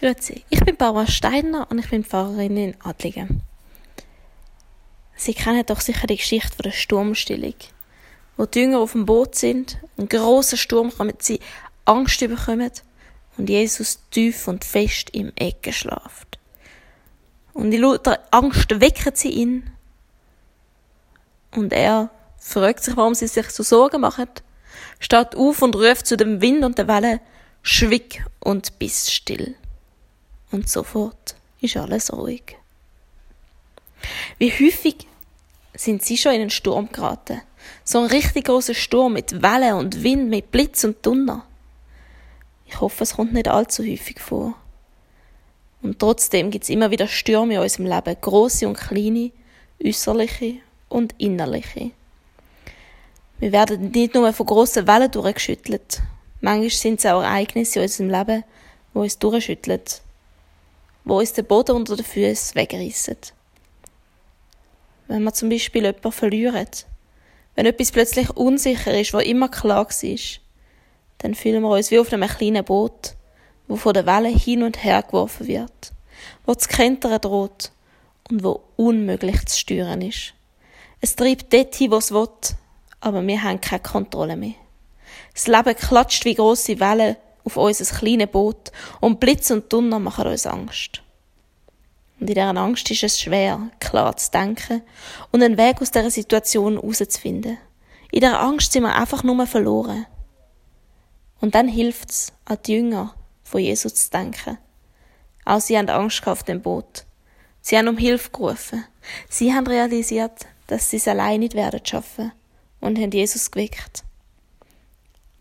Grüezi, ich bin Barbara Steiner und ich bin Pfarrerin in Adlingen. Sie kennen doch sicher die Geschichte der Sturmstillung, wo die Jünger auf dem Boot sind, ein großer Sturm kommt, sie Angst bekommen und Jesus tief und fest im Ecke schlaft. Und in lauter Angst wecken sie ihn und er fragt sich, warum sie sich so Sorgen machen, steht auf und ruft zu dem Wind und der Welle, schwieg und bist still und sofort ist alles ruhig. Wie häufig sind Sie schon in einen Sturm geraten? So ein richtig großer Sturm mit Wellen und Wind, mit Blitz und Donner. Ich hoffe, es kommt nicht allzu häufig vor. Und trotzdem gibt es immer wieder Stürme in unserem Leben, große und kleine, äußerliche und innerliche. Wir werden nicht nur von grossen Wellen durchgeschüttelt. Manchmal sind es auch Ereignisse in unserem Leben, die uns durchschütteln wo uns der Boden unter den Füßen wegreissen. Wenn wir zum Beispiel jemanden verlieren, wenn etwas plötzlich unsicher ist, wo immer klar war, dann fühlen wir uns wie auf einem kleinen Boot, wo von der Welle hin und her geworfen wird, wo zu kentern droht und wo unmöglich zu steuern ist. Es treibt dort hin, wo es will, aber wir haben keine Kontrolle mehr. Das Leben klatscht wie grosse Wellen auf unser kleines Boot und Blitz und Donner machen uns Angst. Und in dieser Angst ist es schwer, klar zu denken und einen Weg aus dieser Situation herauszufinden. In dieser Angst sind wir einfach nur verloren. Und dann hilft es, an die Jünger von Jesus zu denken. Auch sie haben Angst auf dem Boot. Sie haben um Hilfe gerufen. Sie haben realisiert, dass sie es allein nicht werden schaffen und haben Jesus geweckt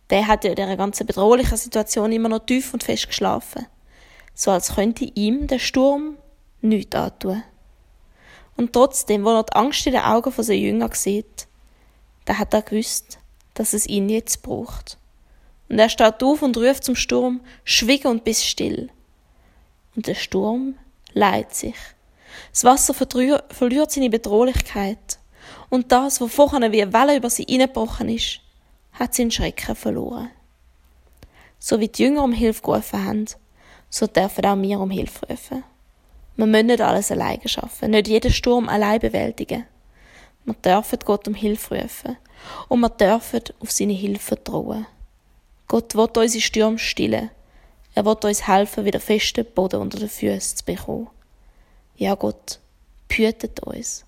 der hat ja in dieser ganzen bedrohlichen Situation immer noch tief und fest geschlafen. So als könnte ihm der Sturm nichts antun. Und trotzdem, wo er die Angst in den Augen von seinen Jüngern sieht, da hat er gewusst, dass es ihn jetzt braucht. Und er steht auf und ruft zum Sturm, schwiege und bist still. Und der Sturm leidet sich. Das Wasser verliert seine Bedrohlichkeit. Und das, wo vorher wie eine Welle über sie hineingebrochen ist, hat seinen Schrecken verloren. So wie die Jünger um Hilfe gerufen haben, so dürfen auch wir um Hilfe rufen. Wir müssen nicht alles alleine schaffen, nicht jeden Sturm allein bewältigen. Wir dürfen Gott um Hilfe rufen und wir dürfen auf seine Hilfe vertrauen. Gott will unsere Stürme stillen. Er will uns helfen, wieder festen Boden unter den Füßen zu bekommen. Ja, Gott, behütet uns.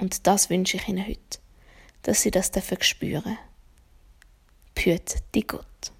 Und das wünsche ich Ihnen heute, dass Sie das spüren behüte dich Gott.